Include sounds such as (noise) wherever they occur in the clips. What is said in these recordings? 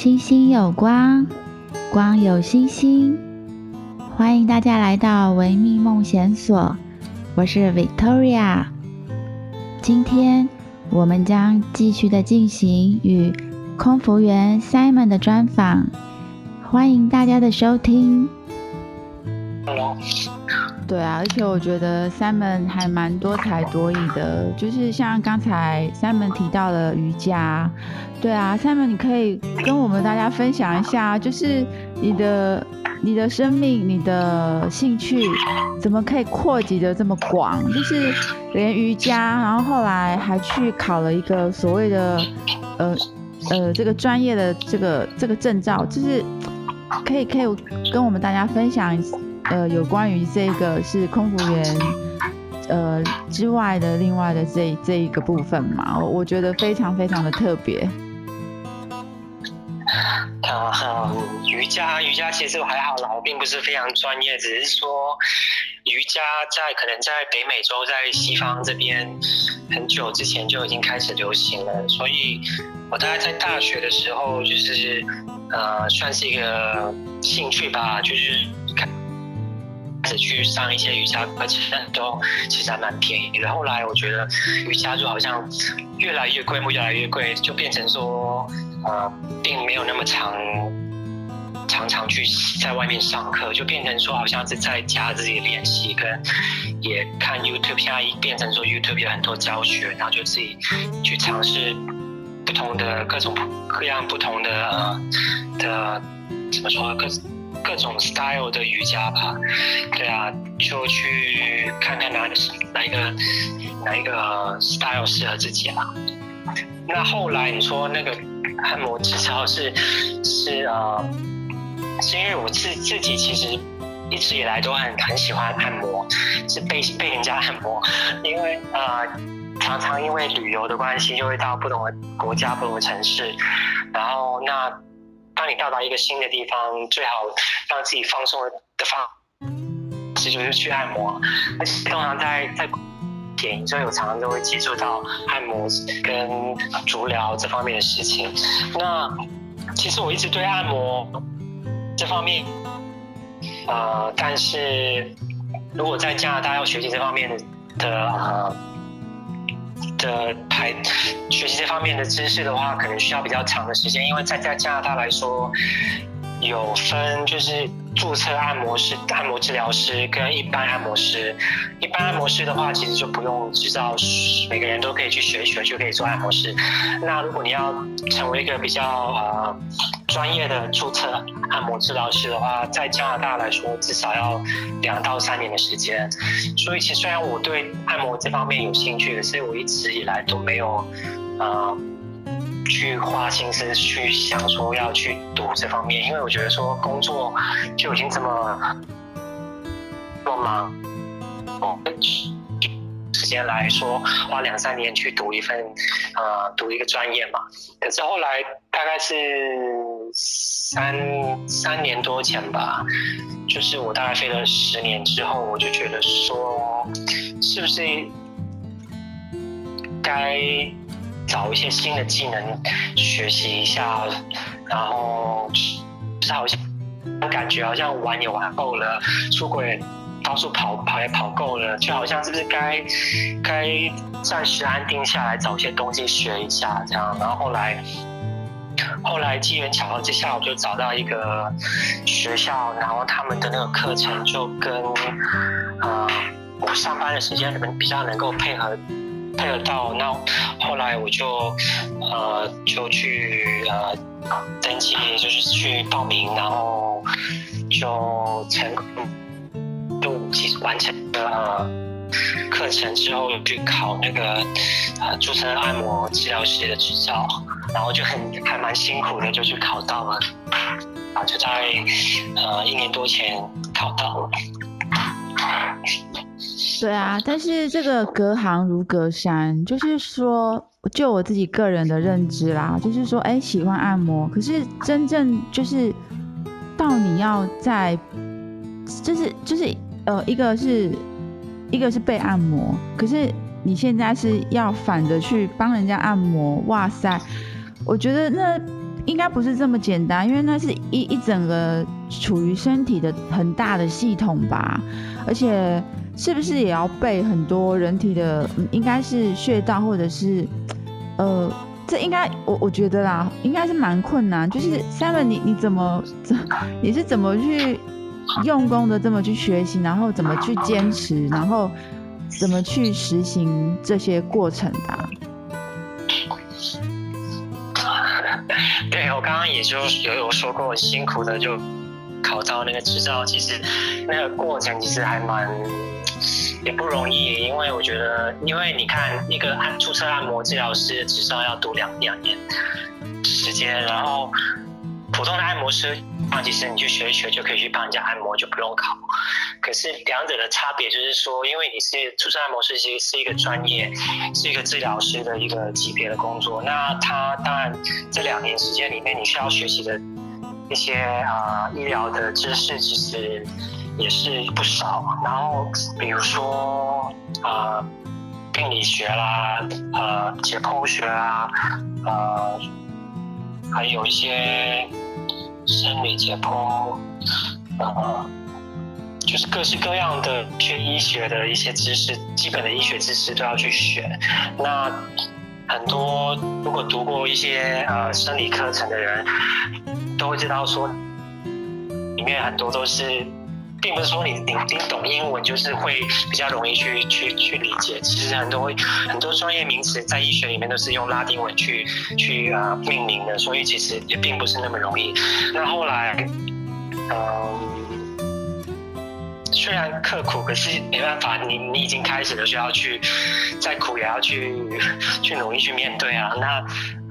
星星有光，光有星星。欢迎大家来到维密梦想所，我是 Victoria。今天我们将继续的进行与空服员 Simon 的专访，欢迎大家的收听。对啊，而且我觉得 Simon 还蛮多才多艺的，就是像刚才 Simon 提到了瑜伽。对啊，Simon，你可以跟我们大家分享一下，就是你的你的生命、你的兴趣，怎么可以扩及的这么广？就是连瑜伽，然后后来还去考了一个所谓的呃呃这个专业的这个这个证照，就是可以可以跟我们大家分享。呃，有关于这个是空服员，呃之外的另外的这这一个部分嘛，我我觉得非常非常的特别。(laughs) 啊、呃，瑜伽瑜伽其实我还好啦，我并不是非常专业，只是说瑜伽在可能在北美洲，在西方这边很久之前就已经开始流行了，所以我大概在大学的时候就是呃算是一个兴趣吧，就是去上一些瑜伽课程，都其实还蛮便宜的。后来我觉得瑜伽就好像越来越贵，越来越贵，就变成说，呃，并没有那么常常常去在外面上课，就变成说好像是在家自己练习，跟也看 YouTube。现在变成说 YouTube 有很多教学，然后就自己去尝试不同的各种各样不同的呃的怎么说各。各种 style 的瑜伽吧，对啊，就去看看哪个哪一个哪一个 style 适合自己啊。那后来你说那个按摩至少是是呃，是因为我自自己其实一直以来都很很喜欢按摩，是被被人家按摩，因为呃常常因为旅游的关系就会到不同的国家、不同的城市，然后那。当你到达一个新的地方，最好让自己放松的方式就是去按摩。而且通常在在电影，所以我常常都会接触到按摩跟足疗这方面的事情。那其实我一直对按摩这方面，呃，但是如果在加拿大要学习这方面的呃。的排学习这方面的知识的话，可能需要比较长的时间，因为在在加拿大来说，有分就是注册按摩师、按摩治疗师跟一般按摩师。一般按摩师的话，其实就不用知道，每个人都可以去学一学就可以做按摩师。那如果你要成为一个比较呃专业的注册按摩治疗师的话，在加拿大来说，至少要两到三年的时间。所以，其实虽然我对按摩这方面有兴趣，可是我一直以来都没有呃。去花心思去想说要去读这方面，因为我觉得说工作就已经这么多忙，哦，时间来说花两三年去读一份，呃，读一个专业嘛。可是后来大概是三三年多前吧，就是我大概飞了十年之后，我就觉得说，是不是该。找一些新的技能学习一下，然后就是好像感觉好像玩也玩够了，出国也到处跑跑也跑够了，就好像是不是该该暂时安定下来，找一些东西学一下这样。然后后来后来机缘巧合之下，我就找到一个学校，然后他们的那个课程就跟呃我上班的时间可能比较能够配合。配合到，那后来我就呃就去呃登记，就是去报名，然后就成功就其实完成了课程之后，去考那个呃注册按摩治疗师的执照，然后就很还蛮辛苦的，就去考到了，啊就在呃一年多前考到了。对啊，但是这个隔行如隔山，就是说，就我自己个人的认知啦，就是说，哎，喜欢按摩，可是真正就是到你要在，就是就是呃，一个是一个是被按摩，可是你现在是要反着去帮人家按摩，哇塞，我觉得那应该不是这么简单，因为那是一一整个处于身体的很大的系统吧，而且是不是也要背很多人体的，应该是穴道或者是，呃，这应该我我觉得啦，应该是蛮困难。就是 Simon，你你怎么怎 (laughs) 你是怎么去用功的这么去学习，然后怎么去坚持，然后怎么去实行这些过程的、对，我刚刚也就有有说过，辛苦的就考到那个执照，其实那个过程其实还蛮也不容易，因为我觉得，因为你看一个按注册按摩治疗师的执照要读两两年时间，然后。普通的按摩师，那其实你去学一学就可以去帮人家按摩，就不用考。可是两者的差别就是说，因为你是注册按摩师，其实是一个专业，是一个治疗师的一个级别的工作。那他当然这两年时间里面，你需要学习的一些啊、医疗的知识，其实也是不少。然后比如说啊、病理学啦，呃解剖学啊，呃。还有一些生理解剖，呃，就是各式各样的学医学的一些知识，基本的医学知识都要去学。那很多如果读过一些呃生理课程的人，都会知道说，里面很多都是。并不是说你你你懂英文就是会比较容易去去去理解，其实很多很多专业名词在医学里面都是用拉丁文去去啊、命名的，所以其实也并不是那么容易。那后来，嗯、呃，虽然刻苦，可是没办法，你你已经开始了，需要去再苦也要去 (laughs) 去努力去面对啊。那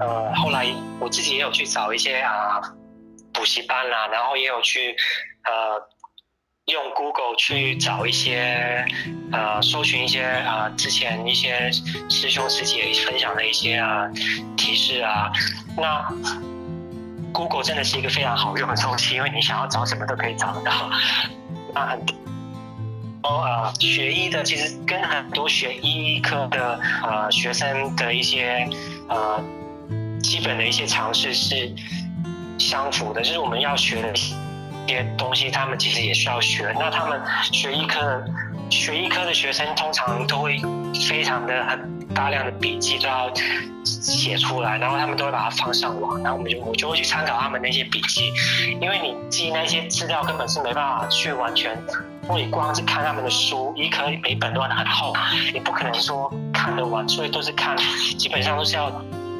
呃后来我自己也有去找一些啊补习班啦、啊，然后也有去呃。用 Google 去找一些，呃，搜寻一些啊、呃，之前一些师兄师姐分享的一些啊提示啊。那 Google 真的是一个非常好用的东西，因为你想要找什么都可以找到。那很多呃学医的，其实跟很多学医科的呃学生的一些呃基本的一些常识是相符的，就是我们要学的。些东西他们其实也需要学。那他们学医科，学医科的学生通常都会非常的很大量的笔记都要写出来，然后他们都会把它放上网，然后我们就我就会去参考他们那些笔记，因为你记那些资料根本是没办法去完全，如果你光是看他们的书，医科每本都很厚，你不可能说看得完，所以都是看，基本上都是要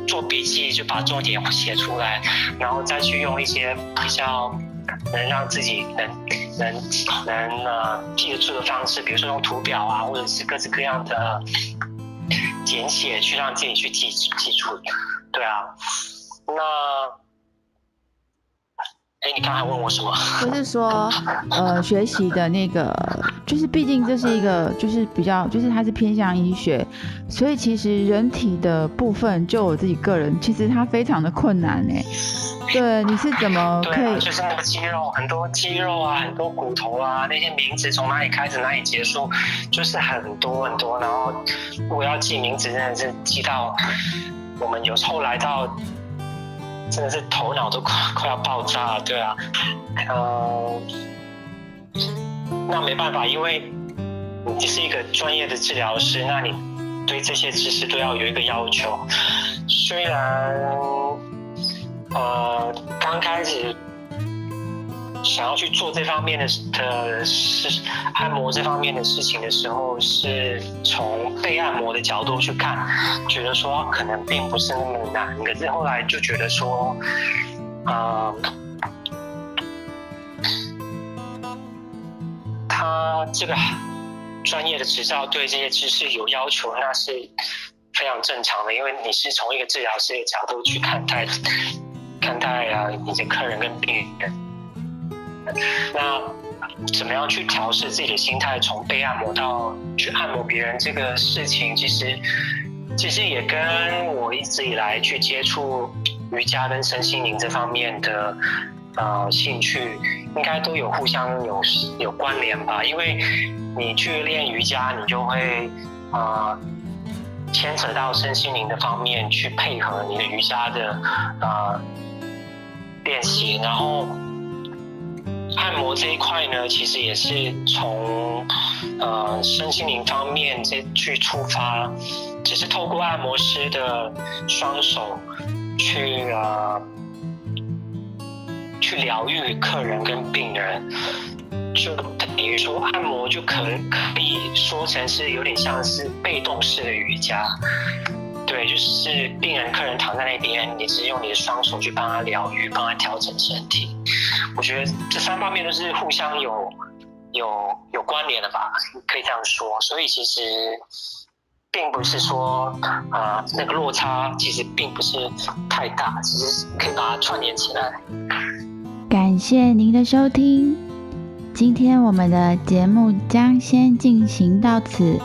做笔记，就把重点写出来，然后再去用一些比较。能让自己能能能呃记得住的方式，比如说用图表啊，或者是各式各样的简写，去让自己去记记住。对啊，那，哎，你刚才问我什么？不是说，呃，学习的那个，就是毕竟这是一个，就是比较，就是它是偏向医学，所以其实人体的部分，就我自己个人，其实它非常的困难哎。对，你是怎么可以？对啊，就是那个肌肉，很多肌肉啊，很多骨头啊，那些名字从哪里开始，哪里结束，就是很多很多。然后我要记名字，真的是记到我们有时候来到，真的是头脑都快快要爆炸了。对啊，嗯，那没办法，因为你是一个专业的治疗师，那你对这些知识都要有一个要求，虽然。呃，刚开始想要去做这方面的的事，按摩这方面的事情的时候，是从被按摩的角度去看，觉得说可能并不是那么难。可是后来就觉得说，啊、呃，他这个专业的执照对这些知识有要求，那是非常正常的，因为你是从一个治疗师的角度去看待。看待啊，以及客人跟病人，那怎么样去调试自己的心态，从被按摩到去按摩别人这个事情，其实其实也跟我一直以来去接触瑜伽跟身心灵这方面的呃兴趣，应该都有互相有有关联吧。因为你去练瑜伽，你就会啊。呃牵扯到身心灵的方面去配合你的瑜伽的呃练习，然后按摩这一块呢，其实也是从呃身心灵方面这去出发，只是透过按摩师的双手去呃去疗愈客人跟病人，就等于说按摩就可可以说成是有点像是被动式的瑜伽。对，就是病人、客人躺在那边，你是用你的双手去帮他疗愈，帮他调整身体。我觉得这三方面都是互相有有有关联的吧，可以这样说。所以其实并不是说啊、那个落差其实并不是太大，只是可以把它串联起来。感谢您的收听，今天我们的节目将先进行到此，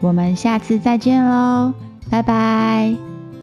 我们下次再见喽。拜拜。